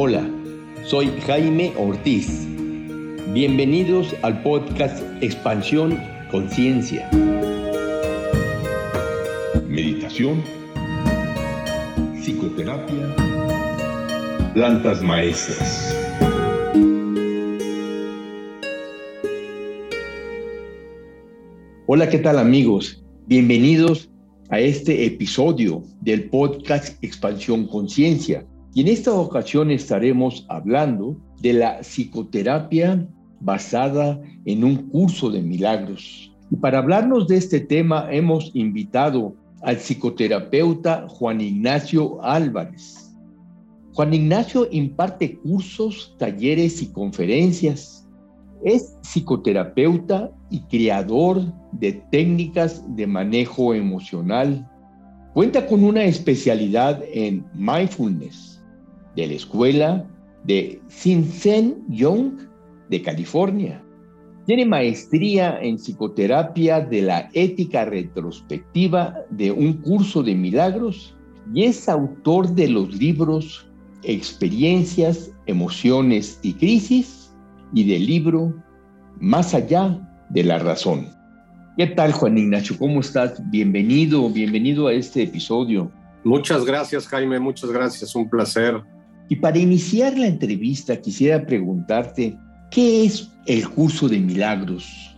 Hola, soy Jaime Ortiz. Bienvenidos al podcast Expansión Conciencia. Meditación, psicoterapia, plantas maestras. Hola, ¿qué tal amigos? Bienvenidos a este episodio del podcast Expansión Conciencia. Y en esta ocasión estaremos hablando de la psicoterapia basada en un curso de milagros. Y para hablarnos de este tema hemos invitado al psicoterapeuta Juan Ignacio Álvarez. Juan Ignacio imparte cursos, talleres y conferencias. Es psicoterapeuta y creador de técnicas de manejo emocional. Cuenta con una especialidad en mindfulness de la escuela de Sinsen Young de California. Tiene maestría en psicoterapia de la ética retrospectiva de un curso de milagros y es autor de los libros Experiencias, Emociones y Crisis y del libro Más allá de la razón. ¿Qué tal, Juan Ignacio? ¿Cómo estás? Bienvenido, bienvenido a este episodio. Muchas gracias, Jaime, muchas gracias. Un placer y para iniciar la entrevista quisiera preguntarte, ¿qué es el curso de milagros?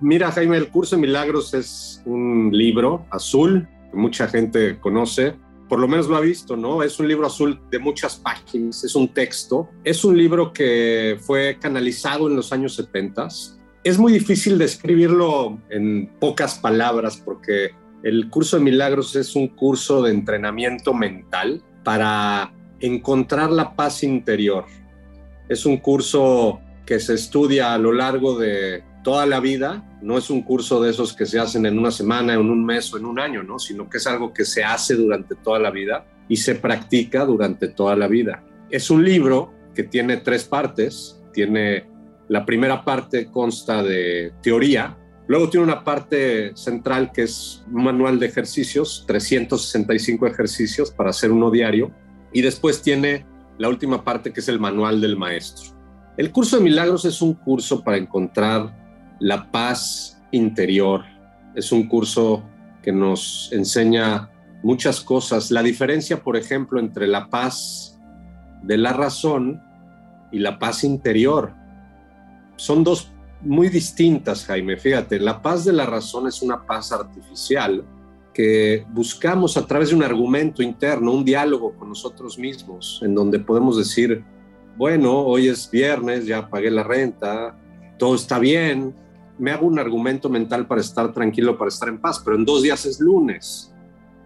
Mira, Jaime, el curso de milagros es un libro azul que mucha gente conoce, por lo menos lo ha visto, ¿no? Es un libro azul de muchas páginas, es un texto, es un libro que fue canalizado en los años 70. Es muy difícil describirlo en pocas palabras porque el curso de milagros es un curso de entrenamiento mental para encontrar la paz interior. Es un curso que se estudia a lo largo de toda la vida, no es un curso de esos que se hacen en una semana, en un mes o en un año, ¿no? sino que es algo que se hace durante toda la vida y se practica durante toda la vida. Es un libro que tiene tres partes, tiene la primera parte consta de teoría, luego tiene una parte central que es un manual de ejercicios, 365 ejercicios para hacer uno diario, y después tiene la última parte que es el manual del maestro. El curso de milagros es un curso para encontrar la paz interior. Es un curso que nos enseña muchas cosas. La diferencia, por ejemplo, entre la paz de la razón y la paz interior son dos muy distintas, Jaime. Fíjate, la paz de la razón es una paz artificial que buscamos a través de un argumento interno, un diálogo con nosotros mismos, en donde podemos decir, bueno, hoy es viernes, ya pagué la renta, todo está bien, me hago un argumento mental para estar tranquilo, para estar en paz, pero en dos días es lunes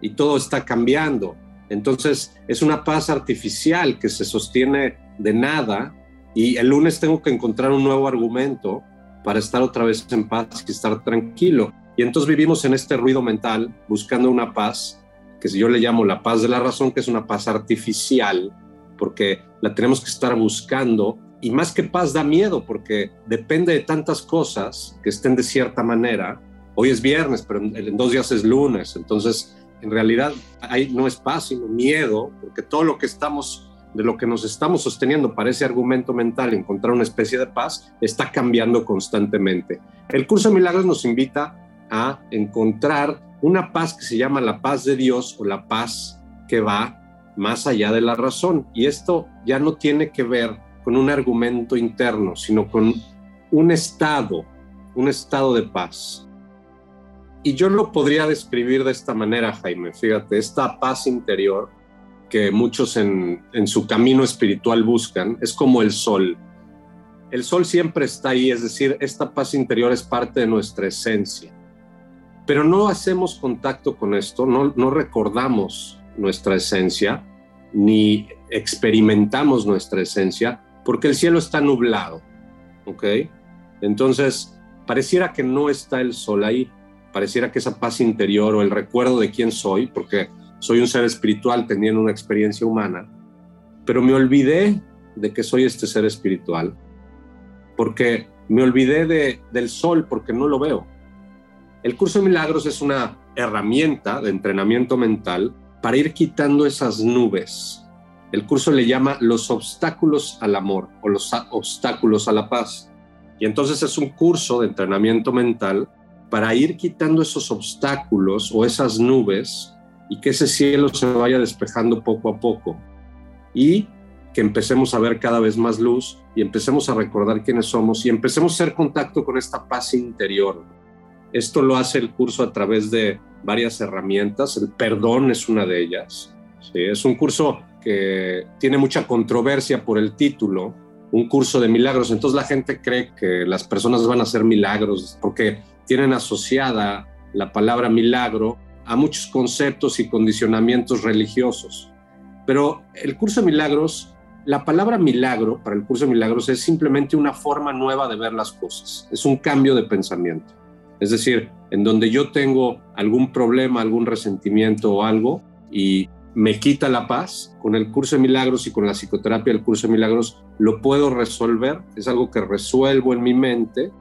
y todo está cambiando. Entonces es una paz artificial que se sostiene de nada y el lunes tengo que encontrar un nuevo argumento para estar otra vez en paz y estar tranquilo. Y entonces vivimos en este ruido mental buscando una paz, que yo le llamo la paz de la razón, que es una paz artificial, porque la tenemos que estar buscando. Y más que paz da miedo, porque depende de tantas cosas que estén de cierta manera. Hoy es viernes, pero en dos días es lunes. Entonces, en realidad, ahí no es paz, sino miedo, porque todo lo que estamos de lo que nos estamos sosteniendo para ese argumento mental, encontrar una especie de paz, está cambiando constantemente. El curso de milagros nos invita a encontrar una paz que se llama la paz de Dios o la paz que va más allá de la razón. Y esto ya no tiene que ver con un argumento interno, sino con un estado, un estado de paz. Y yo lo podría describir de esta manera, Jaime. Fíjate, esta paz interior que muchos en, en su camino espiritual buscan es como el sol. El sol siempre está ahí, es decir, esta paz interior es parte de nuestra esencia pero no hacemos contacto con esto, no, recordamos nuestra esencia, ni experimentamos nuestra esencia, porque el cielo está nublado, ¿ok? Entonces, pareciera que no está el sol ahí, pareciera que esa paz interior o el recuerdo de quién soy, porque soy un ser espiritual teniendo una experiencia humana, pero me olvidé de que soy este ser espiritual, porque me olvidé de, del sol porque no lo veo el curso de milagros es una herramienta de entrenamiento mental para ir quitando esas nubes, el curso le llama los obstáculos al amor o los obstáculos a la paz. Y entonces es un curso de entrenamiento mental para ir quitando esos obstáculos o esas nubes y que ese cielo se vaya despejando poco a poco. Y que empecemos a ver cada vez más luz y empecemos a recordar quiénes somos y empecemos a hacer contacto con esta paz interior. Esto lo hace el curso a través de varias herramientas. El perdón es una de ellas. Es un curso que tiene mucha controversia por el título, un curso de milagros. Entonces la gente cree que las personas van a hacer milagros porque tienen asociada la palabra milagro a muchos conceptos y condicionamientos religiosos. Pero el curso de milagros, la palabra milagro para el curso de milagros es simplemente una forma nueva de ver las cosas, es un cambio de pensamiento. Es decir, en donde yo tengo algún problema, algún resentimiento o algo y me quita la paz, con el curso de milagros y con la psicoterapia del curso de milagros lo puedo resolver, es algo que resuelvo en mi mente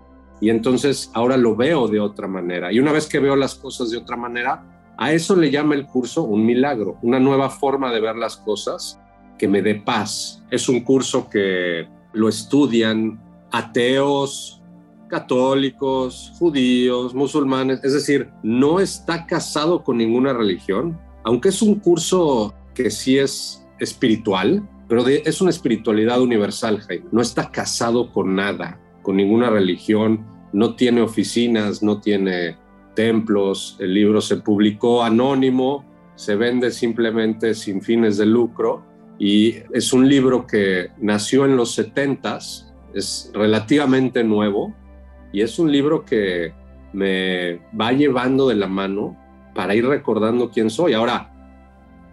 y entonces ahora lo veo de otra manera. Y una vez que veo las cosas de otra manera, a eso le llama el curso un milagro, una nueva forma de ver las cosas que me dé paz. Es un curso que lo estudian ateos, católicos, judíos, musulmanes, es decir, no está casado con ninguna religión, aunque es un curso que sí es espiritual, pero es una espiritualidad universal, Jaime. No está casado con nada, con ninguna religión, no tiene oficinas, no tiene templos, el libro se publicó anónimo, se vende simplemente sin fines de lucro y es un libro que nació en los 70s, es relativamente nuevo, y es un libro que me va llevando de la mano para ir recordando quién soy. Ahora,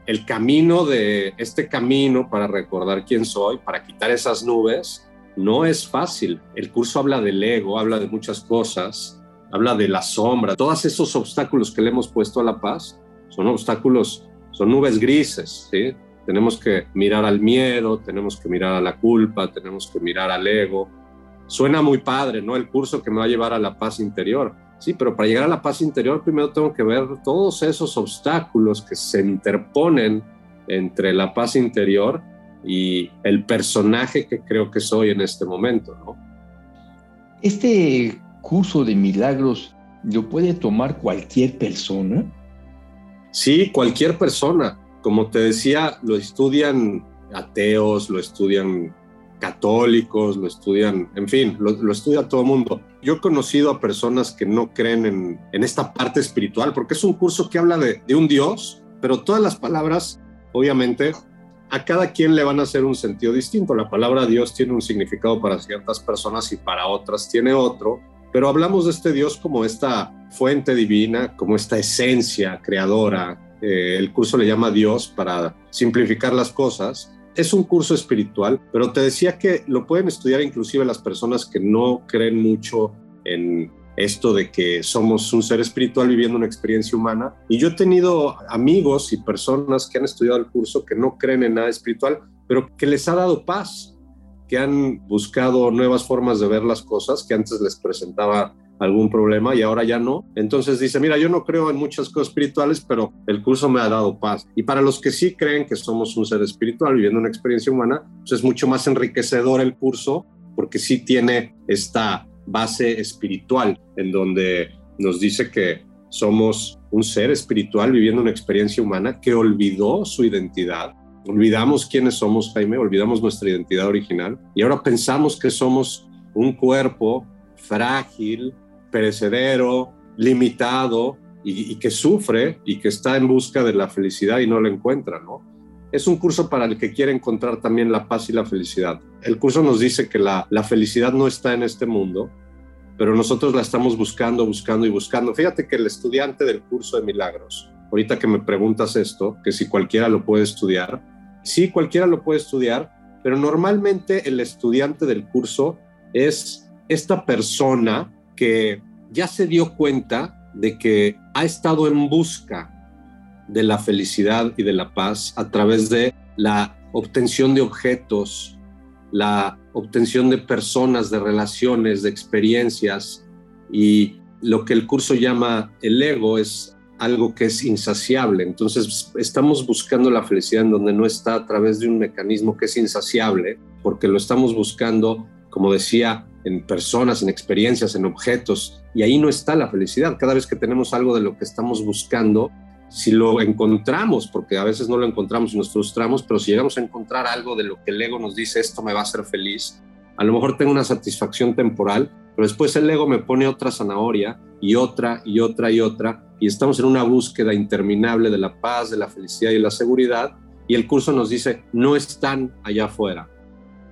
el camino de este camino para recordar quién soy, para quitar esas nubes, no es fácil. El curso habla del ego, habla de muchas cosas, habla de la sombra. Todos esos obstáculos que le hemos puesto a la paz son obstáculos, son nubes grises, ¿sí? Tenemos que mirar al miedo, tenemos que mirar a la culpa, tenemos que mirar al ego, Suena muy padre, ¿no? El curso que me va a llevar a la paz interior. Sí, pero para llegar a la paz interior primero tengo que ver todos esos obstáculos que se interponen entre la paz interior y el personaje que creo que soy en este momento, ¿no? Este curso de milagros lo puede tomar cualquier persona. Sí, cualquier persona. Como te decía, lo estudian ateos, lo estudian católicos, lo estudian, en fin, lo, estudia todo el mundo. Yo he conocido a personas que no creen en, esta parte espiritual, porque es un curso que habla de, de un Dios, pero todas las palabras, obviamente, a cada quien le van a hacer un sentido distinto. La palabra Dios tiene un significado para ciertas personas y para otras tiene otro, pero hablamos de este Dios como esta fuente divina, como esta esencia creadora. Eh, el curso le llama Dios para simplificar las cosas es un curso espiritual, pero te decía que lo pueden estudiar inclusive las personas que no creen mucho en esto de que somos un ser espiritual viviendo una experiencia humana. Y yo he tenido amigos y personas que han estudiado el curso que no creen en nada espiritual, pero que les ha dado paz, que han buscado nuevas formas de ver las cosas que antes les presentaba algún problema y ahora ya no. Entonces dice, mira, yo no creo en muchas cosas espirituales, pero el curso me ha dado paz. Y para los que sí creen que somos un ser espiritual viviendo una experiencia humana, pues es mucho más enriquecedor el curso porque sí tiene esta base espiritual en donde nos dice que somos un ser espiritual viviendo una experiencia humana que olvidó su identidad. Olvidamos quiénes somos, Jaime, olvidamos nuestra identidad original y ahora pensamos que somos un cuerpo frágil, perecedero, limitado y, que sufre y que está en busca de la felicidad y no la encuentra, ¿no? Es un curso para el que quiere encontrar también la paz y la felicidad. El curso nos dice que la, la felicidad no está en este mundo, pero nosotros la estamos buscando, buscando y buscando. Fíjate que el estudiante del curso de milagros, ahorita que me preguntas esto, que si cualquiera lo puede estudiar, sí, cualquiera lo puede estudiar, pero normalmente el estudiante del curso es esta persona que ya se dio cuenta de que ha estado en busca de la felicidad y de la paz a través de la obtención de objetos, la obtención de personas, de relaciones, de experiencias y lo que el curso llama el ego es algo que es insaciable. Entonces estamos buscando la felicidad en donde no está a través de un mecanismo que es insaciable, porque lo estamos buscando, como decía, en personas, en experiencias, en objetos, y ahí no está la felicidad. Cada vez que tenemos algo de lo que estamos buscando, si lo encontramos, porque a veces no lo encontramos y nos frustramos, pero si llegamos a encontrar algo de lo que el ego nos dice, esto me va a hacer feliz, a lo mejor tengo una satisfacción temporal, pero después el ego me pone otra zanahoria y otra y otra y otra, y estamos en una búsqueda interminable de la paz, de la felicidad y la seguridad, y el curso nos dice, no están allá afuera.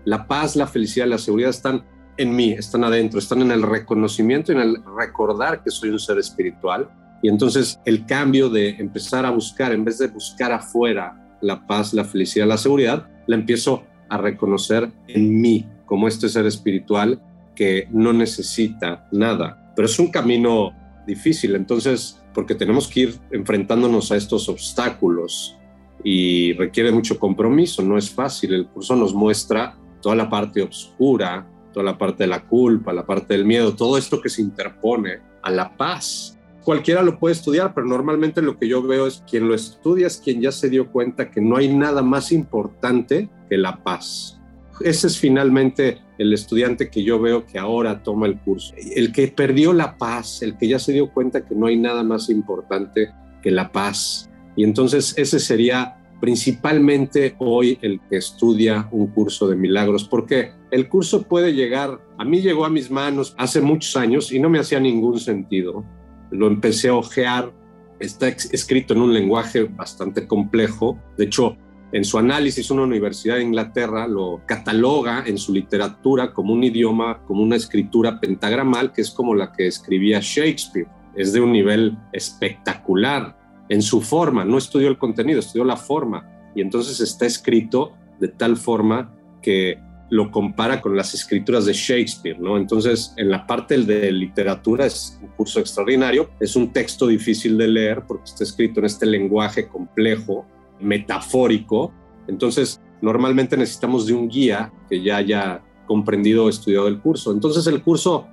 La paz, la felicidad la seguridad están en mí, están adentro, están en el reconocimiento en el recordar que soy un ser espiritual y entonces el cambio de empezar a buscar, en vez de buscar afuera la paz, la felicidad, la seguridad, la empiezo a reconocer en mí como este ser espiritual que no necesita nada. Pero es un camino difícil, entonces, porque tenemos que ir enfrentándonos a estos obstáculos y requiere mucho compromiso, no es fácil. El curso nos muestra toda la parte oscura, toda la parte de la culpa, la parte del miedo, todo esto que se interpone a la paz cualquiera lo puede estudiar, pero normalmente lo que yo veo es quien lo estudia es quien ya se dio cuenta que no hay nada más importante que la paz. Ese es finalmente el estudiante que yo veo que ahora toma el curso. El que perdió la paz, el que ya se dio cuenta que no hay nada más importante que la paz. Y entonces ese sería principalmente hoy el que estudia un curso de milagros, porque el curso puede llegar, a mí llegó a mis manos hace muchos años y no me hacía ningún sentido lo empecé a ojear. Está escrito en un lenguaje bastante complejo. De hecho, en su análisis, una universidad de Inglaterra lo cataloga en su literatura como un idioma, como una escritura pentagramal, que es como la que escribía Shakespeare. Es de un nivel espectacular en su forma. No estudió el contenido, estudió la forma. Y entonces está escrito de tal forma que lo compara con las escrituras de Shakespeare, ¿no? Entonces, en la parte de literatura es un curso extraordinario, es un texto difícil de leer porque está escrito en este lenguaje complejo, metafórico. Entonces, normalmente necesitamos de un guía que ya haya comprendido o estudiado el curso. Entonces, el curso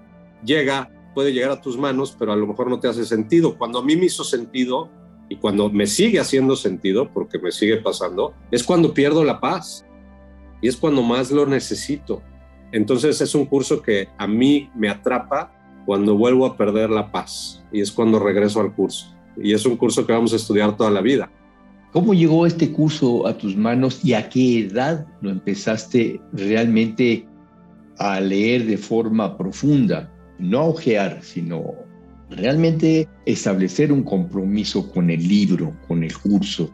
llega, puede llegar a tus manos, pero a lo mejor no te hace sentido. Cuando a mí me hizo sentido y cuando me sigue haciendo sentido, porque me sigue pasando, es cuando pierdo la paz y es cuando más lo necesito. Entonces es un curso que a mí me atrapa cuando vuelvo a perder la paz y es cuando regreso al curso. Y es un curso que vamos a estudiar toda la vida. ¿Cómo llegó este curso a tus manos y a qué edad lo empezaste realmente a leer de forma profunda? No a ojear, sino realmente establecer un compromiso con el libro, con el curso.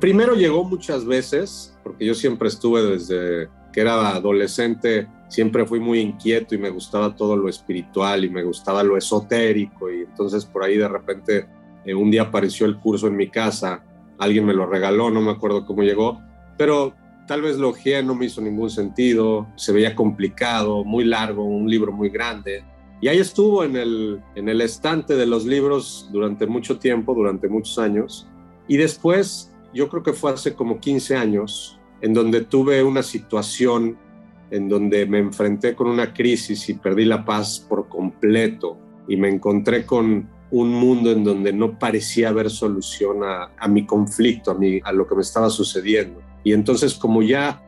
Primero llegó muchas veces, porque yo siempre estuve desde que era adolescente, siempre fui muy inquieto y me gustaba todo lo espiritual y me gustaba lo esotérico y entonces por ahí de repente eh, un día apareció el curso en mi casa, alguien me lo regaló, no me acuerdo cómo llegó, pero tal vez lo ojeé, no me hizo ningún sentido, se veía complicado, muy largo, un libro muy grande. Y ahí estuvo en el, en el estante de los libros durante mucho tiempo, durante muchos años. Y después yo creo que fue hace como 15 años, en donde tuve una situación en donde me enfrenté con una crisis y perdí la paz por completo y me encontré con un mundo en donde no parecía haber solución a, mi conflicto, a, mi, a lo que me estaba sucediendo. Y entonces como ya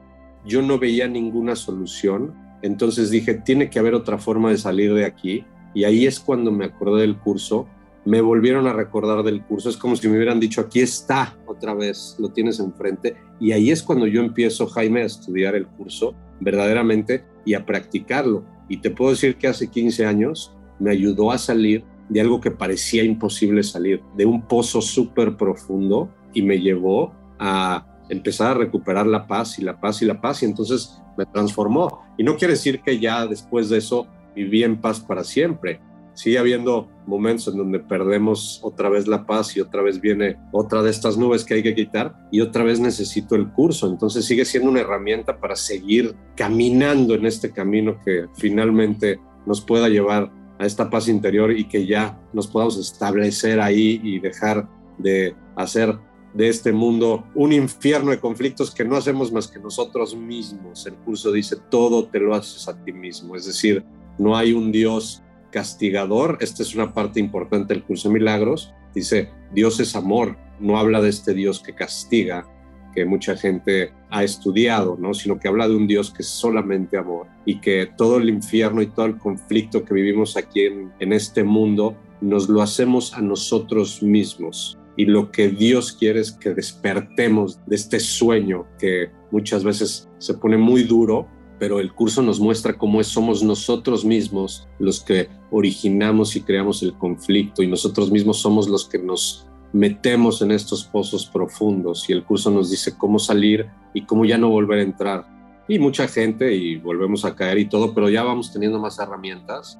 yo no veía ninguna solución, entonces dije, tiene que haber otra forma de salir de aquí. Y ahí es cuando me acordé del curso me volvieron a recordar del curso. Es como si me hubieran dicho, aquí está otra vez, lo tienes enfrente. Y ahí es cuando yo empiezo, Jaime, a estudiar el curso verdaderamente y a practicarlo. Y te puedo decir que hace 15 años me ayudó a salir de algo que parecía imposible salir, de un pozo súper profundo y me llevó a empezar a recuperar la paz y la paz y la paz y entonces me transformó. Y no quiere decir que ya después de eso viví en paz para siempre sigue habiendo momentos en donde perdemos otra vez la paz y otra vez viene otra de estas nubes que hay que quitar y otra vez necesito el curso. Entonces sigue siendo una herramienta para seguir caminando en este camino que finalmente nos pueda llevar a esta paz interior y que ya nos podamos establecer ahí y dejar de hacer de este mundo un infierno de conflictos que no hacemos más que nosotros mismos. El curso dice, todo te lo haces a ti mismo. Es decir, no hay un Dios castigador. Esta es una parte importante del curso de milagros. Dice, Dios es amor. No habla de este Dios que castiga, que mucha gente ha estudiado, ¿no? sino que habla de un Dios que es solamente amor y que todo el infierno y todo el conflicto que vivimos aquí en, en este mundo nos lo hacemos a nosotros mismos. Y lo que Dios quiere es que despertemos de este sueño que muchas veces se pone muy duro, pero el curso nos muestra cómo somos nosotros mismos los que originamos y creamos el conflicto y nosotros mismos somos los que nos metemos en estos pozos profundos y el curso nos dice cómo salir y cómo ya no volver a entrar. Y mucha gente y volvemos a caer y todo, pero ya vamos teniendo más herramientas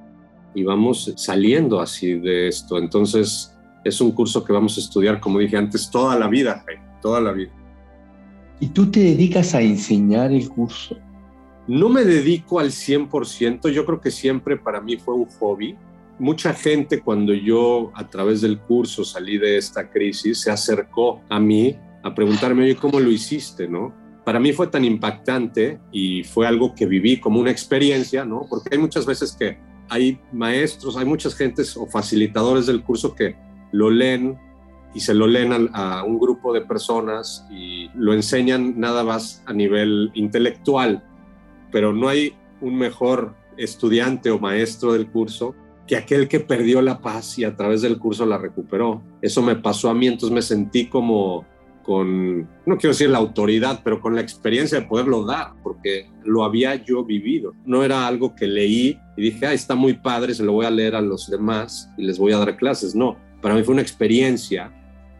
y vamos saliendo así de esto. Entonces es un curso que vamos a estudiar, como dije antes, toda la vida, toda la vida. ¿Y tú te dedicas a enseñar el curso? No me dedico al 100%, yo creo que siempre para mí fue un hobby mucha gente cuando yo a través del curso salí de esta crisis se acercó a mí a preguntarme, oye, ¿cómo lo hiciste? ¿no? Para mí fue tan impactante y fue algo que viví como una experiencia, ¿no? Porque hay muchas veces que hay maestros, hay muchas gentes o facilitadores del curso que lo leen y se lo leen a, un grupo de personas y lo enseñan nada más a nivel intelectual, pero no hay un mejor estudiante o maestro del curso que aquel que perdió la paz y a través del curso la recuperó. Eso me pasó a mí, entonces me sentí como con, no quiero decir la autoridad, pero con la experiencia de poderlo dar, porque lo había yo vivido. No era algo que leí y dije, ah, está muy padre, se lo voy a leer a los demás y les voy a dar clases. No, para mí fue una experiencia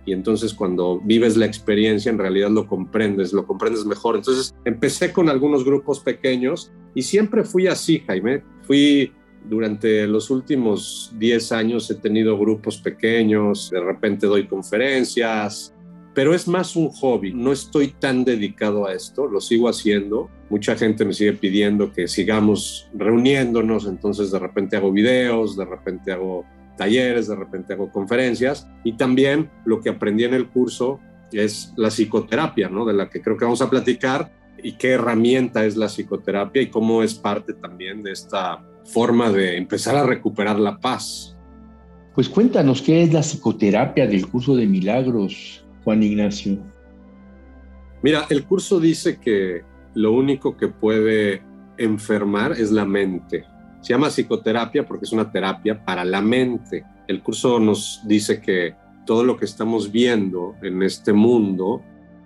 y entonces cuando vives la experiencia en realidad lo comprendes, lo comprendes mejor. Entonces empecé con algunos grupos pequeños y siempre fui así, Jaime. Fui durante los últimos 10 años he tenido grupos pequeños, de repente doy conferencias, pero es más un hobby. No estoy tan dedicado a esto, lo sigo haciendo. Mucha gente me sigue pidiendo que sigamos reuniéndonos, entonces de repente hago videos, de repente hago talleres, de repente hago conferencias y también lo que aprendí en el curso es la psicoterapia, ¿no? De la que creo que vamos a platicar y qué herramienta es la psicoterapia y cómo es parte también de esta forma de empezar a recuperar la paz. Pues cuéntanos qué es la psicoterapia del curso de milagros, Juan Ignacio. Mira, el curso dice que lo único que puede enfermar es la mente. Se llama psicoterapia porque es una terapia para la mente. El curso nos dice que todo lo que estamos viendo en este mundo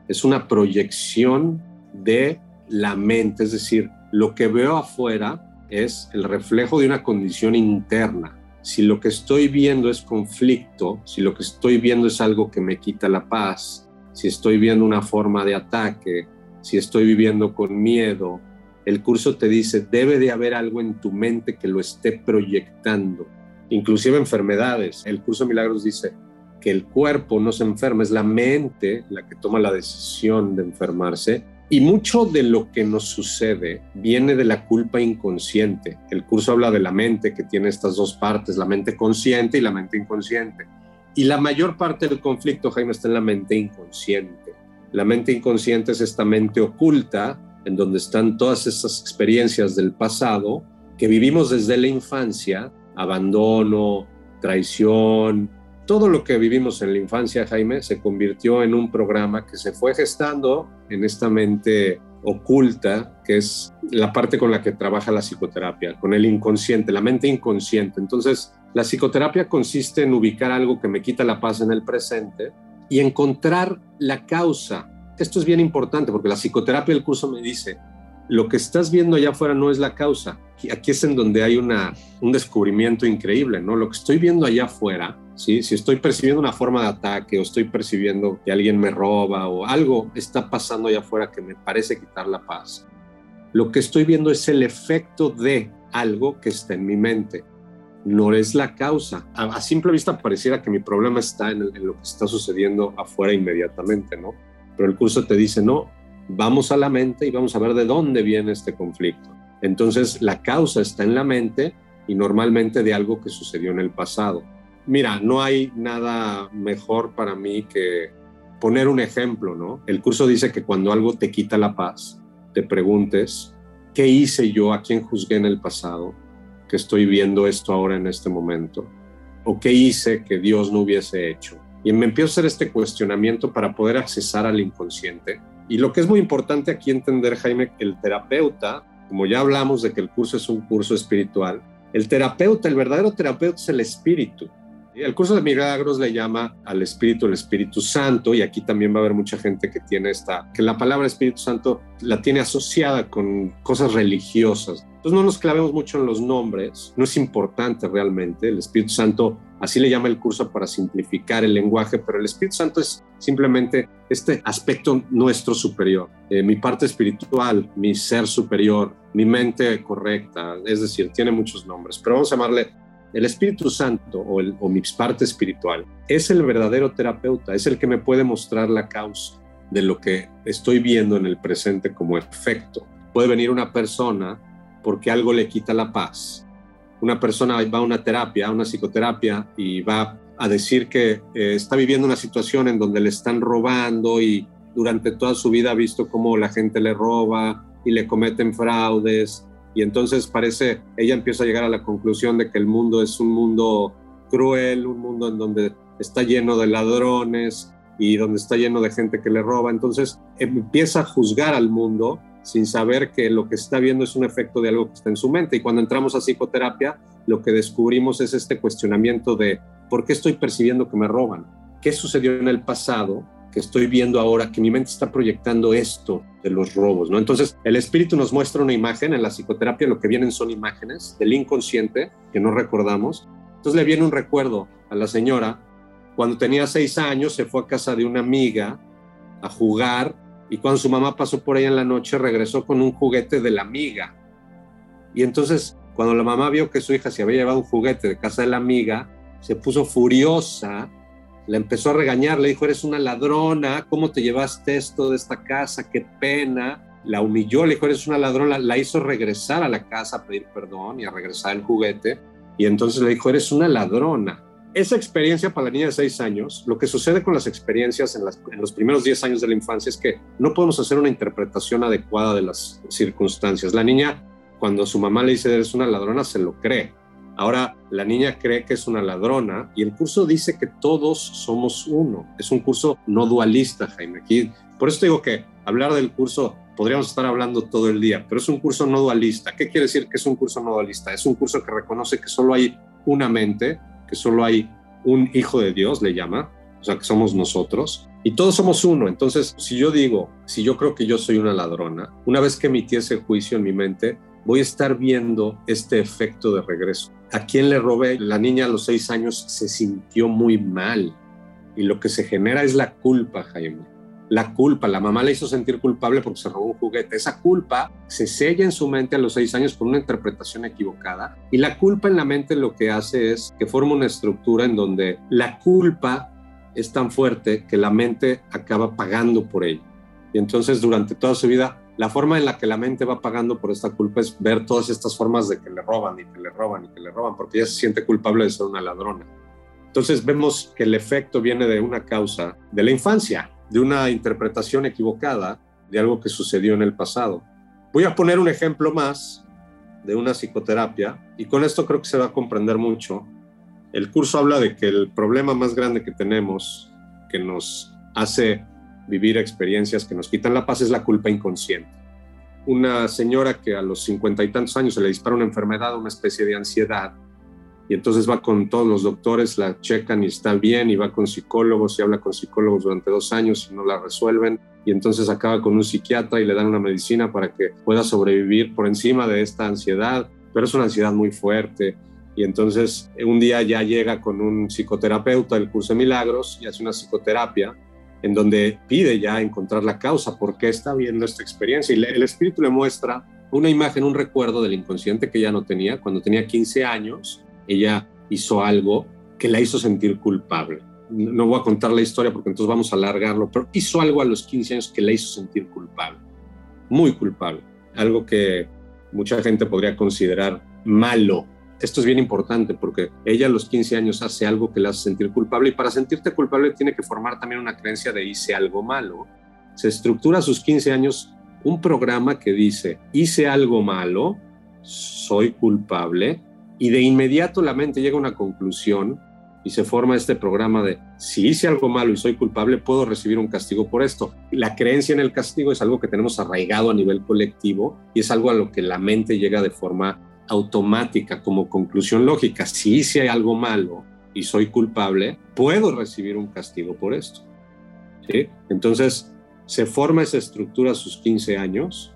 es una proyección de la mente, es decir, lo que veo afuera es el reflejo de una condición interna. Si lo que estoy viendo es conflicto, si lo que estoy viendo es algo que me quita la paz, si estoy viendo una forma de ataque, si estoy viviendo con miedo, el curso te dice, debe de haber algo en tu mente que lo esté proyectando, inclusive enfermedades. El curso milagros dice que el cuerpo no se enferma, es la mente la que toma la decisión de enfermarse y mucho de lo que nos sucede viene de la culpa inconsciente. El curso habla de la mente que tiene estas dos partes, la mente consciente y la mente inconsciente. Y la mayor parte del conflicto, Jaime, está en la mente inconsciente. La mente inconsciente es esta mente oculta en donde están todas esas experiencias del pasado que vivimos desde la infancia, abandono, traición, todo lo que vivimos en la infancia, Jaime, se convirtió en un programa que se fue gestando en esta mente oculta, que es la parte con la que trabaja la psicoterapia, con el inconsciente, la mente inconsciente. Entonces, la psicoterapia consiste en ubicar algo que me quita la paz en el presente y encontrar la causa. Esto es bien importante porque la psicoterapia del curso me dice, lo que estás viendo allá afuera no es la causa. Aquí es en donde hay una, un descubrimiento increíble, ¿no? Lo que estoy viendo allá afuera si estoy percibiendo una forma de ataque o estoy percibiendo que alguien me roba o algo está pasando allá afuera que me parece quitar la paz, lo que estoy viendo es el efecto de algo que está en mi mente, no es la causa. A, simple vista pareciera que mi problema está en, en, lo que está sucediendo afuera inmediatamente, ¿no? Pero el curso te dice, no, vamos a la mente y vamos a ver de dónde viene este conflicto. Entonces la causa está en la mente y normalmente de algo que sucedió en el pasado. Mira, no hay nada mejor para mí que poner un ejemplo, ¿no? El curso dice que cuando algo te quita la paz, te preguntes, ¿qué hice yo? ¿A quién juzgué en el pasado? que estoy viendo esto ahora en este momento? ¿O qué hice que Dios no hubiese hecho? Y me empiezo a hacer este cuestionamiento para poder accesar al inconsciente. Y lo que es muy importante aquí entender, Jaime, que el terapeuta, como ya hablamos de que el curso es un curso espiritual, el terapeuta, el verdadero terapeuta es el espíritu. El curso de milagros le llama al Espíritu el Espíritu Santo y aquí también va a haber mucha gente que tiene esta, que la palabra Espíritu Santo la tiene asociada con cosas religiosas. Entonces no nos clavemos mucho en los nombres, no es importante realmente. El Espíritu Santo, así le llama el curso para simplificar el lenguaje, pero el Espíritu Santo es simplemente este aspecto nuestro superior, eh, mi parte espiritual, mi ser superior, mi mente correcta, es decir, tiene muchos nombres, pero vamos a llamarle el Espíritu Santo o, mi parte espiritual es el verdadero terapeuta, es el que me puede mostrar la causa de lo que estoy viendo en el presente como efecto. Puede venir una persona porque algo le quita la paz. Una persona va a una terapia, a una psicoterapia y va a decir que eh, está viviendo una situación en donde le están robando y durante toda su vida ha visto cómo la gente le roba y le cometen fraudes y entonces parece, ella empieza a llegar a la conclusión de que el mundo es un mundo cruel, un mundo en donde está lleno de ladrones y donde está lleno de gente que le roba. Entonces empieza a juzgar al mundo sin saber que lo que está viendo es un efecto de algo que está en su mente. Y cuando entramos a psicoterapia, lo que descubrimos es este cuestionamiento de ¿por qué estoy percibiendo que me roban? ¿Qué sucedió en el pasado que estoy viendo ahora, que mi mente está proyectando esto de los robos, ¿no? Entonces, el espíritu nos muestra una imagen, en la psicoterapia lo que vienen son imágenes del inconsciente que no recordamos. Entonces le viene un recuerdo a la señora, cuando tenía seis años se fue a casa de una amiga a jugar y cuando su mamá pasó por ahí en la noche regresó con un juguete de la amiga. Y entonces, cuando la mamá vio que su hija se había llevado un juguete de casa de la amiga, se puso furiosa la empezó a regañar, le dijo, eres una ladrona, ¿cómo te llevaste esto de esta casa? Qué pena. La humilló, le dijo, eres una ladrona, la hizo regresar a la casa a pedir perdón y a regresar el juguete. Y entonces le dijo, eres una ladrona. Esa experiencia para la niña de seis años, lo que sucede con las experiencias en, en los primeros diez años de la infancia es que no podemos hacer una interpretación adecuada de las circunstancias. La niña, cuando su mamá le dice, eres una ladrona, se lo cree Ahora la niña cree que es una ladrona y el curso dice que todos somos uno. Es un curso no dualista, Jaime. Aquí, por eso digo que hablar del curso podríamos estar hablando todo el día, pero es un curso no dualista. ¿Qué quiere decir que es un curso no dualista? Es un curso que reconoce que solo hay una mente, que solo hay un hijo de Dios, le llama, o sea, que somos nosotros, y todos somos uno. Entonces, si yo digo, si yo creo que yo soy una ladrona, una vez que emití ese juicio en mi mente, voy a estar viendo este efecto de regreso. ¿A quién le robé? La niña a los seis años se sintió muy mal y lo que se genera es la culpa, Jaime. La culpa, la mamá le hizo sentir culpable porque se robó un juguete. Esa culpa se sella en su mente a los seis años por una interpretación equivocada y la culpa en la mente lo que hace es que forma una estructura en donde la culpa es tan fuerte que la mente acaba pagando por ello. Y entonces durante toda su vida la forma en la que la mente va pagando por esta culpa es ver todas estas formas de que le roban y que le roban y que le roban, porque ella se siente culpable de ser una ladrona. Entonces vemos que el efecto viene de una causa de la infancia, de una interpretación equivocada de algo que sucedió en el pasado. Voy a poner un ejemplo más de una psicoterapia y con esto creo que se va a comprender mucho. El curso habla de que el problema más grande que tenemos, que nos hace vivir experiencias que nos quitan la paz es la culpa inconsciente. Una señora que a los cincuenta y tantos años se le dispara una enfermedad, una especie de ansiedad, y entonces va con todos los doctores, la checan y está bien, y va con psicólogos y habla con psicólogos durante dos años y no la resuelven, y entonces acaba con un psiquiatra y le dan una medicina para que pueda sobrevivir por encima de esta ansiedad, pero es una ansiedad muy fuerte. Y entonces un día ya llega con un psicoterapeuta del curso de milagros y hace una psicoterapia en donde pide ya encontrar la causa, por qué está viendo esta experiencia. Y el espíritu le muestra una imagen, un recuerdo del inconsciente que ya no tenía. Cuando tenía 15 años, ella hizo algo que la hizo sentir culpable. No voy a contar la historia porque entonces vamos a alargarlo, pero hizo algo a los 15 años que la hizo sentir culpable, muy culpable, algo que mucha gente podría considerar malo, esto es bien importante porque ella a los 15 años hace algo que le hace sentir culpable y para sentirte culpable tiene que formar también una creencia de hice algo malo. Se estructura a sus 15 años un programa que dice hice algo malo, soy culpable y de inmediato la mente llega a una conclusión y se forma este programa de si hice algo malo y soy culpable, puedo recibir un castigo por esto. La creencia en el castigo es algo que tenemos arraigado a nivel colectivo y es algo a lo que la mente llega de forma automática como conclusión lógica. Si hice algo malo y soy culpable, puedo recibir un castigo por esto. Entonces se forma esa estructura a sus 15 años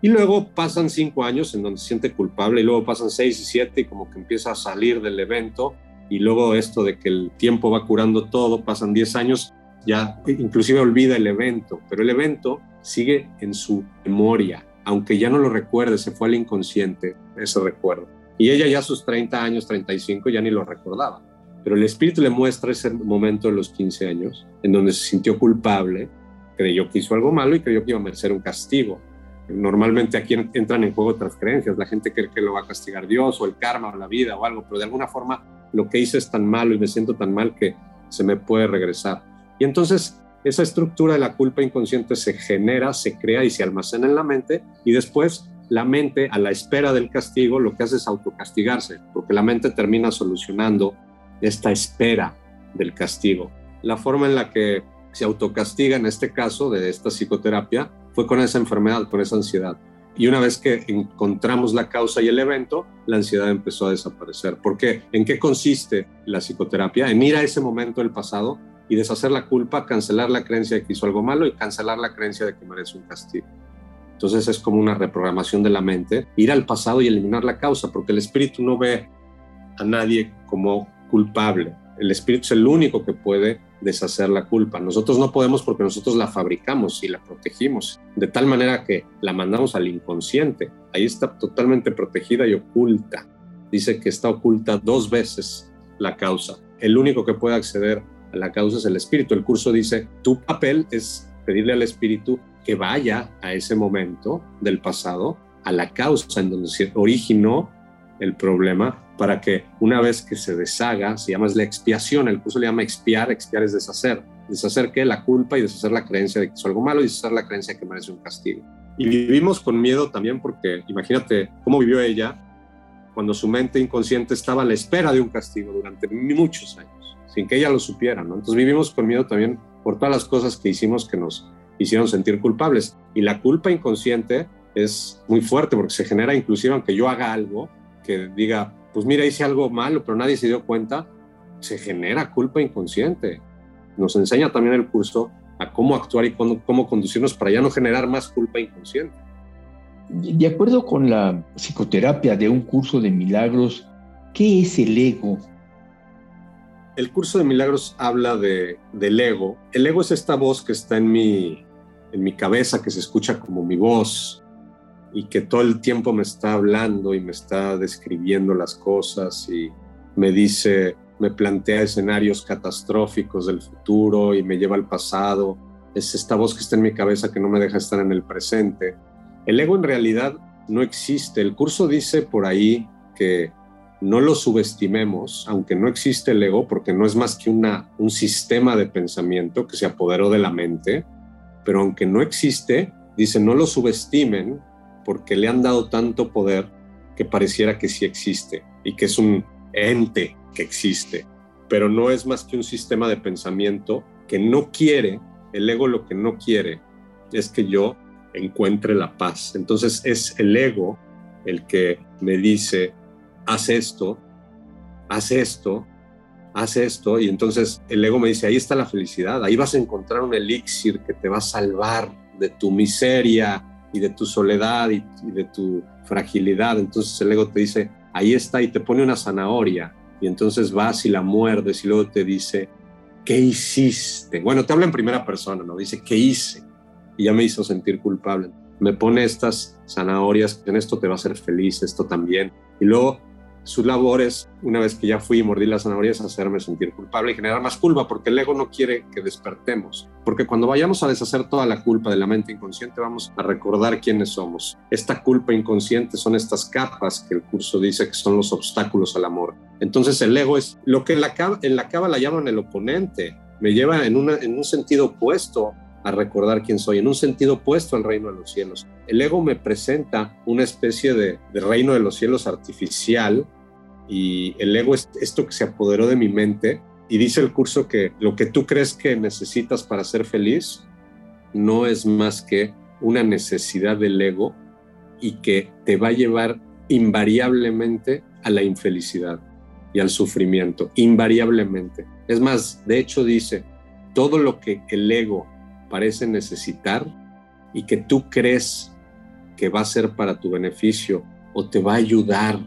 y luego pasan 5 años en donde se siente culpable y luego pasan 6 y 7 y como que empieza a salir del evento y luego esto de que el tiempo va curando todo, pasan 10 años, ya inclusive olvida el evento, pero el evento sigue en su memoria, aunque ya no lo recuerde, se fue al inconsciente ese recuerdo. Y ella ya a sus 30 años, 35, ya ni lo recordaba. Pero el espíritu le muestra ese momento de los 15 años, en donde se sintió culpable, creyó que hizo algo malo y creyó que iba a merecer un castigo. Normalmente aquí entran en juego otras creencias. La gente cree que lo va a castigar Dios o el karma o la vida o algo, pero de alguna forma lo que hice es tan malo y me siento tan mal que se me puede regresar. Y entonces esa estructura de la culpa inconsciente se genera, se crea y se almacena en la mente y después la mente a la espera del castigo lo que hace es autocastigarse, porque la mente termina solucionando esta espera del castigo. La forma en la que se autocastiga en este caso de esta psicoterapia fue con esa enfermedad, con esa ansiedad. Y una vez que encontramos la causa y el evento, la ansiedad empezó a desaparecer. ¿Por qué? ¿En qué consiste la psicoterapia? En ir a ese momento del pasado y deshacer la culpa, cancelar la creencia de que hizo algo malo y cancelar la creencia de que merece un castigo. Entonces es como una reprogramación de la mente, ir al pasado y eliminar la causa, porque el espíritu no ve a nadie como culpable. El espíritu es el único que puede deshacer la culpa. Nosotros no podemos porque nosotros la fabricamos y la protegimos, de tal manera que la mandamos al inconsciente. Ahí está totalmente protegida y oculta. Dice que está oculta dos veces la causa. El único que puede acceder la causa es el espíritu. El curso dice, tu papel es pedirle al espíritu que vaya a ese momento del pasado, a la causa en donde se originó el problema para que una vez que se deshaga, se llama la expiación, el curso le llama expiar, expiar es deshacer, deshacer que la culpa y deshacer la creencia de que es algo malo y deshacer la creencia que merece un castigo. Y vivimos con miedo también porque imagínate cómo vivió ella cuando su mente inconsciente estaba a la espera de un castigo durante muchos años, sin que ella lo supiera, ¿no? Entonces vivimos con miedo también por todas las cosas que hicimos que nos hicieron sentir culpables. Y la culpa inconsciente es muy fuerte porque se genera inclusive aunque yo haga algo que diga, pues mira, hice algo malo, pero nadie se dio cuenta, se genera culpa inconsciente. Nos enseña también el curso a cómo actuar y cómo, cómo conducirnos para ya no generar más culpa inconsciente. De acuerdo con la psicoterapia de un curso de milagros, ¿qué es el ego? El curso de milagros habla de, del ego. El ego es esta voz que está en mi, en mi cabeza, que se escucha como mi voz, y que todo el tiempo me está hablando y me está describiendo las cosas y me dice, me plantea escenarios catastróficos del futuro y me lleva al pasado. Es esta voz que está en mi cabeza que no me deja estar en el presente. El ego en realidad no existe. El curso dice por ahí que no lo subestimemos, aunque no existe el ego, porque no es más que una, un sistema de pensamiento que se apoderó de la mente, pero aunque no existe, dice, no lo subestimen porque le han dado tanto poder que pareciera que sí existe y que es un ente que existe, pero no es más que un sistema de pensamiento que no quiere, el ego lo que no quiere es que yo encuentre la paz. Entonces es el ego el que me dice, haz esto, haz esto, haz esto, y entonces el ego me dice, ahí está la felicidad, ahí vas a encontrar un elixir que te va a salvar de tu miseria, y de tu soledad y, de tu fragilidad. Entonces el ego te dice, ahí está y te pone una zanahoria y entonces vas y la muerdes y luego te dice, ¿qué hiciste? Bueno, te habla en primera persona, ¿no? Dice, ¿qué hice? Y ya me hizo sentir culpable. Me pone estas zanahorias, en esto te va a hacer feliz, esto también. Y luego su labor es, una vez que ya fui y mordí las zanahorias, hacerme sentir culpable y generar más culpa, porque el ego no quiere que despertemos. Porque cuando vayamos a deshacer toda la culpa de la mente inconsciente, vamos a recordar quiénes somos. Esta culpa inconsciente son estas capas que el curso dice que son los obstáculos al amor. Entonces el ego es lo que en la, en la la llaman el oponente. Me lleva en, en un sentido opuesto a recordar quién soy, en un sentido opuesto al reino de los cielos. El ego me presenta una especie de, reino de los cielos artificial y el ego es esto que se apoderó de mi mente y dice el curso que lo que tú crees que necesitas para ser feliz no es más que una necesidad del ego y que te va a llevar invariablemente a la infelicidad y al sufrimiento, invariablemente. Es más, de hecho dice, todo lo que el ego parece necesitar y que tú crees que va a ser para tu beneficio o te va a ayudar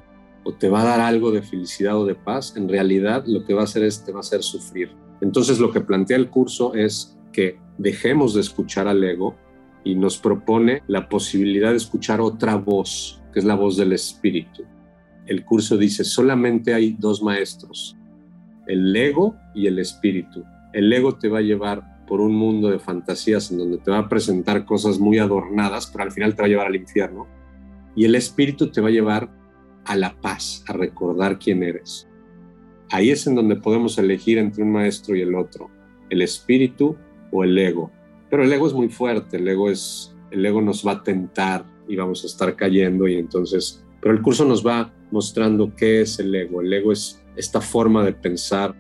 o te va a dar algo de felicidad o de paz, en realidad lo que va a hacer es te va a hacer sufrir. Entonces lo que plantea el curso es que dejemos de escuchar al ego y nos propone la posibilidad de escuchar otra voz, que es la voz del espíritu. El curso dice, solamente hay dos maestros, el ego y el espíritu. El ego te va a llevar por un mundo de fantasías en donde te va a presentar cosas muy adornadas, pero al final te va a llevar al infierno. Y el espíritu te va a llevar a la paz, a recordar quién eres. Ahí es en donde podemos elegir entre un maestro y el otro, el espíritu o el ego. Pero el ego es muy fuerte, el ego es el ego nos va a tentar y vamos a estar cayendo y entonces, pero el curso nos va mostrando qué es el ego. El ego es esta forma de pensar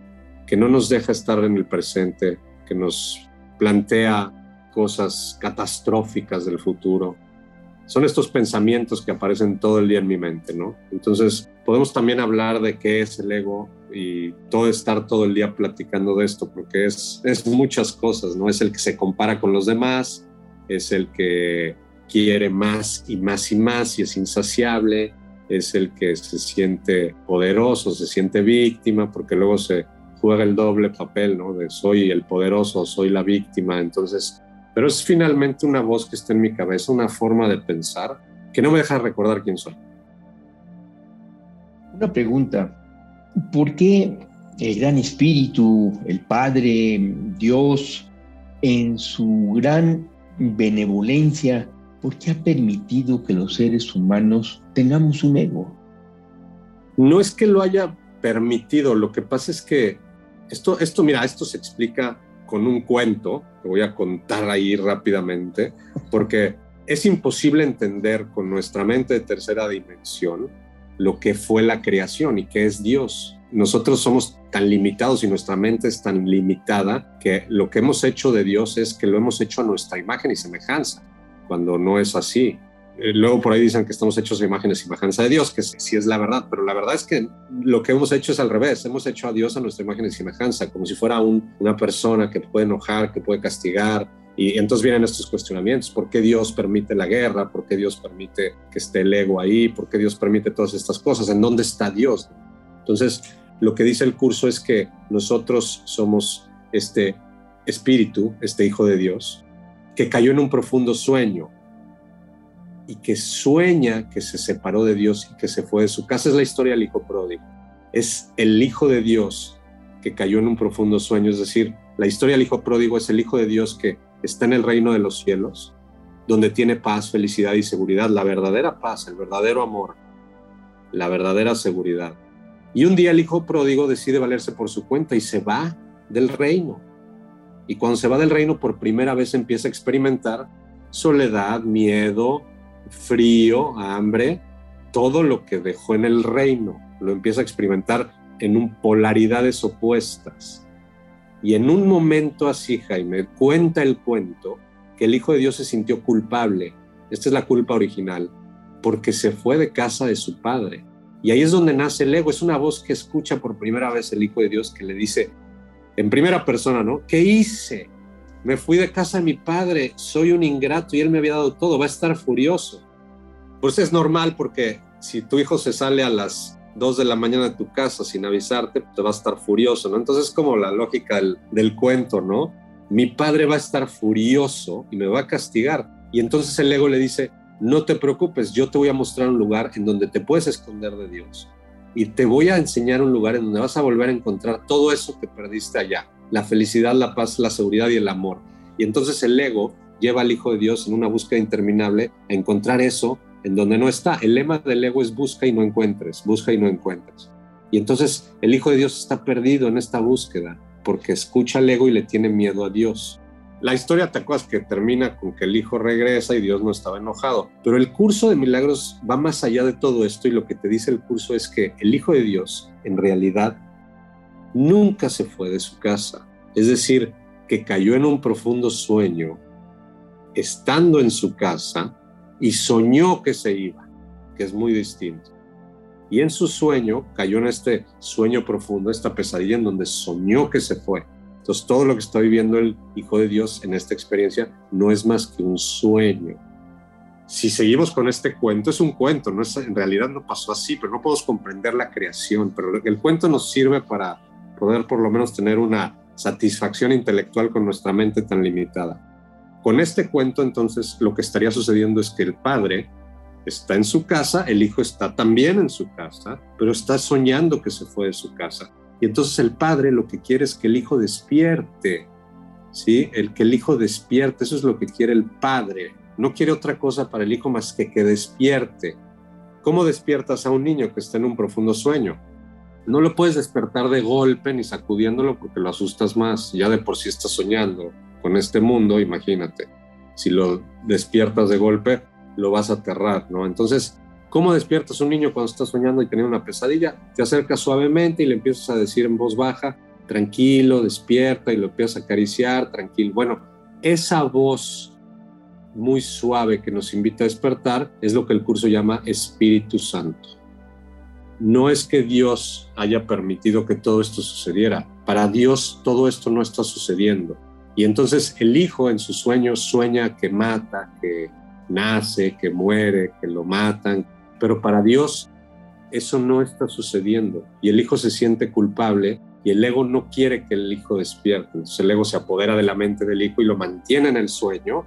que no nos deja estar en el presente, que nos plantea cosas catastróficas del futuro, son estos pensamientos que aparecen todo el día en mi mente, ¿no? Entonces, podemos también hablar de qué es el ego y todo estar todo el día platicando de esto, porque es, es muchas cosas, ¿no? Es el que se compara con los demás, es el que quiere más y más y más y es insaciable, es el que se siente poderoso, se siente víctima, porque luego se juega el doble papel, ¿no? De soy el poderoso, soy la víctima, entonces pero es finalmente una voz que está en mi cabeza, una forma de pensar que no me deja recordar quién soy. Una pregunta, ¿por qué el gran espíritu, el Padre, Dios, en su gran benevolencia, ¿por qué ha permitido que los seres humanos tengamos un ego? No es que lo haya permitido, lo que pasa es que esto, esto mira, esto se explica con un cuento que voy a contar ahí rápidamente, porque es imposible entender con nuestra mente de tercera dimensión lo que fue la creación y qué es Dios. Nosotros somos tan limitados y nuestra mente es tan limitada que lo que hemos hecho de Dios es que lo hemos hecho a nuestra imagen y semejanza, cuando no es así. Eh, luego por ahí dicen que estamos hechos a imágenes y semejanza de Dios, que sí es la verdad, pero la verdad es que lo que hemos hecho es al revés, hemos hecho a Dios a nuestra imagen y semejanza, como si fuera una persona que puede enojar, que puede castigar, y entonces vienen estos cuestionamientos, ¿por qué Dios permite la guerra? ¿Por qué Dios permite que esté el ego ahí? ¿Por qué Dios permite todas estas cosas? ¿En dónde está Dios? Entonces, lo que dice el curso es que nosotros somos este espíritu, este hijo de Dios, que cayó en un profundo sueño, y que sueña que se separó de Dios y que se fue de su casa. Es la historia del hijo pródigo. Es el hijo de Dios que cayó en un profundo sueño. Es decir, la historia del hijo pródigo es el hijo de Dios que está en el reino de los cielos, donde tiene paz, felicidad y seguridad, la verdadera paz, el verdadero amor, la verdadera seguridad. Y un día el hijo pródigo decide valerse por su cuenta y se va del reino. Y cuando se va del reino por primera vez empieza a experimentar soledad, miedo, frío, hambre, todo lo que dejó en el reino, lo empieza a experimentar en un polaridades opuestas. Y en un momento así, Jaime, cuenta el cuento que el Hijo de Dios se sintió culpable. Esta es la culpa original, porque se fue de casa de su padre. Y ahí es donde nace el ego. Es una voz que escucha por primera vez el Hijo de Dios que le dice, en primera persona, ¿no? ¿Qué hice? Me fui de casa de mi padre, soy un ingrato y él me había dado todo, va a estar furioso. Pues es normal porque si tu hijo se sale a las 2 de la mañana de tu casa sin avisarte, te va a estar furioso, ¿no? Entonces es como la lógica del, del cuento, ¿no? Mi padre va a estar furioso y me va a castigar. Y entonces el ego le dice, no te preocupes, yo te voy a mostrar un lugar en donde te puedes esconder de Dios. Y te voy a enseñar un lugar en donde vas a volver a encontrar todo eso que perdiste allá la felicidad, la paz, la seguridad y el amor. Y entonces el ego lleva al Hijo de Dios en una búsqueda interminable a encontrar eso en donde no está. El lema del ego es busca y no encuentres, busca y no encuentres. Y entonces el Hijo de Dios está perdido en esta búsqueda porque escucha al ego y le tiene miedo a Dios. La historia, te acuerdas que termina con que el hijo regresa y Dios no estaba enojado. Pero el curso de milagros va más allá de todo esto y lo que te dice el curso es que el hijo de Dios en realidad nunca se fue de su casa. Es decir, que cayó en un profundo sueño estando en su casa y soñó que se iba, que es muy distinto. Y en su sueño cayó en este sueño profundo, esta pesadilla en donde soñó que se fue. Entonces todo lo que está viviendo el Hijo de Dios en esta experiencia no es más que un sueño. Si seguimos con este cuento, es un cuento, no es, en realidad no pasó así, pero no podemos comprender la creación, pero el cuento nos sirve para poder por lo menos tener una satisfacción intelectual con nuestra mente tan limitada. Con este cuento entonces lo que estaría sucediendo es que el padre está en su casa, el hijo está también en su casa, pero está soñando que se fue de su casa. Y entonces el padre lo que quiere es que el hijo despierte, ¿sí? El que el hijo despierte, eso es lo que quiere el padre. No quiere otra cosa para el hijo más que que despierte. ¿Cómo despiertas a un niño que está en un profundo sueño? No lo puedes despertar de golpe ni sacudiéndolo porque lo asustas más. Ya de por sí está soñando con este mundo, imagínate. Si lo despiertas de golpe, lo vas a aterrar, ¿no? Entonces, ¿Cómo despiertas a un niño cuando está soñando y teniendo una pesadilla? Te acercas suavemente y le empiezas a decir en voz baja, tranquilo, despierta y lo empiezas a acariciar, tranquilo. Bueno, esa voz muy suave que nos invita a despertar es lo que el curso llama Espíritu Santo. No es que Dios haya permitido que todo esto sucediera. Para Dios todo esto no está sucediendo. Y entonces el hijo en sus sueños sueña que mata, que nace, que muere, que lo matan, pero para Dios eso no está sucediendo y el hijo se siente culpable y el ego no quiere que el hijo despierte. Entonces el ego se apodera de la mente del hijo y lo mantiene en el sueño,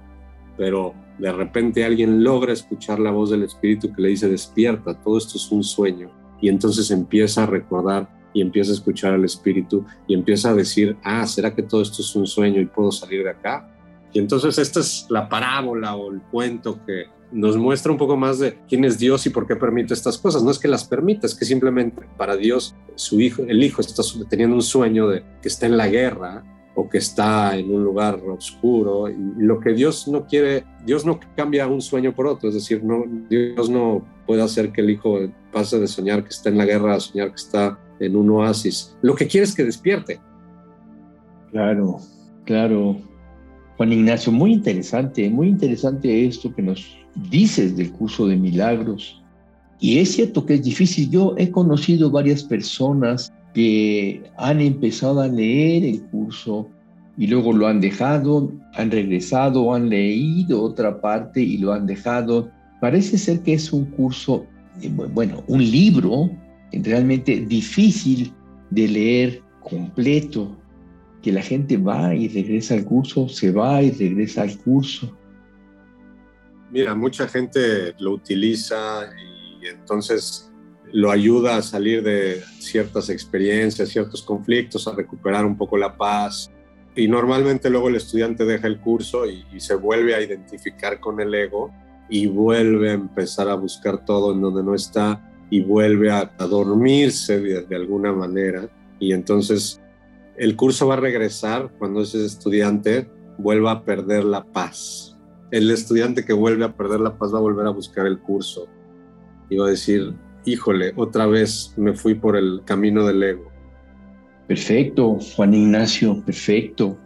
pero de repente alguien logra escuchar la voz del espíritu que le dice despierta, todo esto es un sueño. Y entonces empieza a recordar y empieza a escuchar al espíritu y empieza a decir, ah, ¿será que todo esto es un sueño y puedo salir de acá? Y entonces esta es la parábola o el cuento que nos muestra un poco más de quién es Dios y por qué permite estas cosas. No es que las permita, es que simplemente para Dios su hijo, el hijo está teniendo un sueño de que está en la guerra o que está en un lugar oscuro y lo que Dios no quiere, Dios no cambia un sueño por otro, es decir, no, Dios no puede hacer que el hijo pase de soñar que está en la guerra a soñar que está en un oasis. Lo que quiere es que despierte. Claro, claro. Juan Ignacio, muy interesante, muy interesante esto que nos dices del curso de milagros. Y es cierto que es difícil. Yo he conocido varias personas que han empezado a leer el curso y luego lo han dejado, han regresado, han leído otra parte y lo han dejado. Parece ser que es un curso, bueno, un libro realmente difícil de leer completo, que la gente va y regresa al curso, se va y regresa al curso. Mira, mucha gente lo utiliza y entonces lo ayuda a salir de ciertas experiencias, ciertos conflictos, a recuperar un poco la paz. Y normalmente luego el estudiante deja el curso y, se vuelve a identificar con el ego y vuelve a empezar a buscar todo en donde no está y vuelve a, dormirse de alguna manera. Y entonces el curso va a regresar cuando ese estudiante vuelva a perder la paz el estudiante que vuelve a perder la paz va a volver a buscar el curso y va a decir, híjole, otra vez me fui por el camino del ego. Perfecto, Juan Ignacio, perfecto.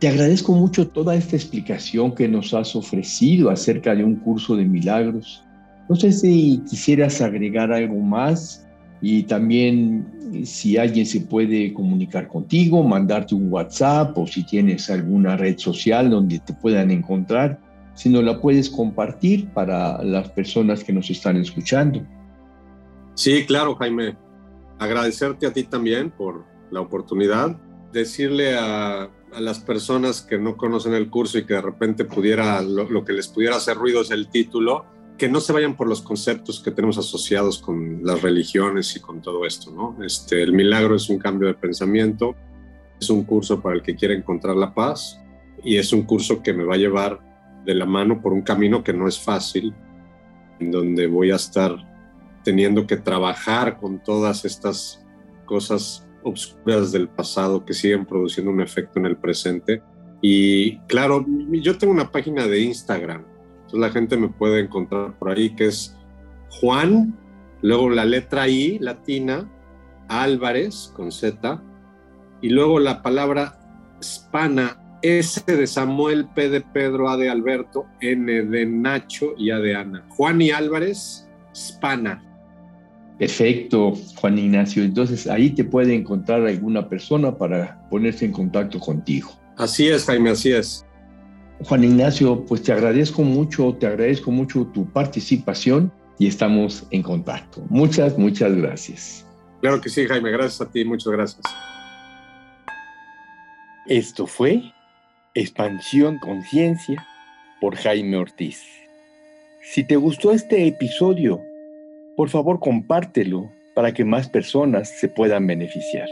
Te agradezco mucho toda esta explicación que nos has ofrecido acerca de un curso de milagros. No sé si quisieras agregar algo más y también si alguien se puede comunicar contigo, mandarte un WhatsApp o si tienes alguna red social donde te puedan encontrar si no la puedes compartir para las personas que nos están escuchando. Sí, claro, Jaime. Agradecerte a ti también por la oportunidad. Decirle a, las personas que no conocen el curso y que de repente pudiera, lo, que les pudiera hacer ruido es el título, que no se vayan por los conceptos que tenemos asociados con las religiones y con todo esto, ¿no? Este, el milagro es un cambio de pensamiento, es un curso para el que quiere encontrar la paz y es un curso que me va a llevar de la mano por un camino que no es fácil, en donde voy a estar teniendo que trabajar con todas estas cosas obscuras del pasado que siguen produciendo un efecto en el presente Y claro, yo tengo una página de Instagram, entonces la gente me puede encontrar por ahí, que es Juan, luego la letra I latina, Álvarez con Z, y luego la palabra Spana, S de Samuel, P de Pedro, A de Alberto, N de Nacho y A de Ana. Juan y Álvarez, Spana. Perfecto, Juan Ignacio. Entonces ahí te puede encontrar alguna persona para ponerse en contacto contigo. Así es, Jaime, así es. Juan Ignacio, pues te agradezco mucho, te agradezco mucho tu participación y estamos en contacto. Muchas, muchas gracias. Claro que sí, Jaime, gracias a ti, muchas gracias. Esto fue Expansión Conciencia por Jaime Ortiz. Si te gustó este episodio, por favor compártelo para que más personas se puedan beneficiar.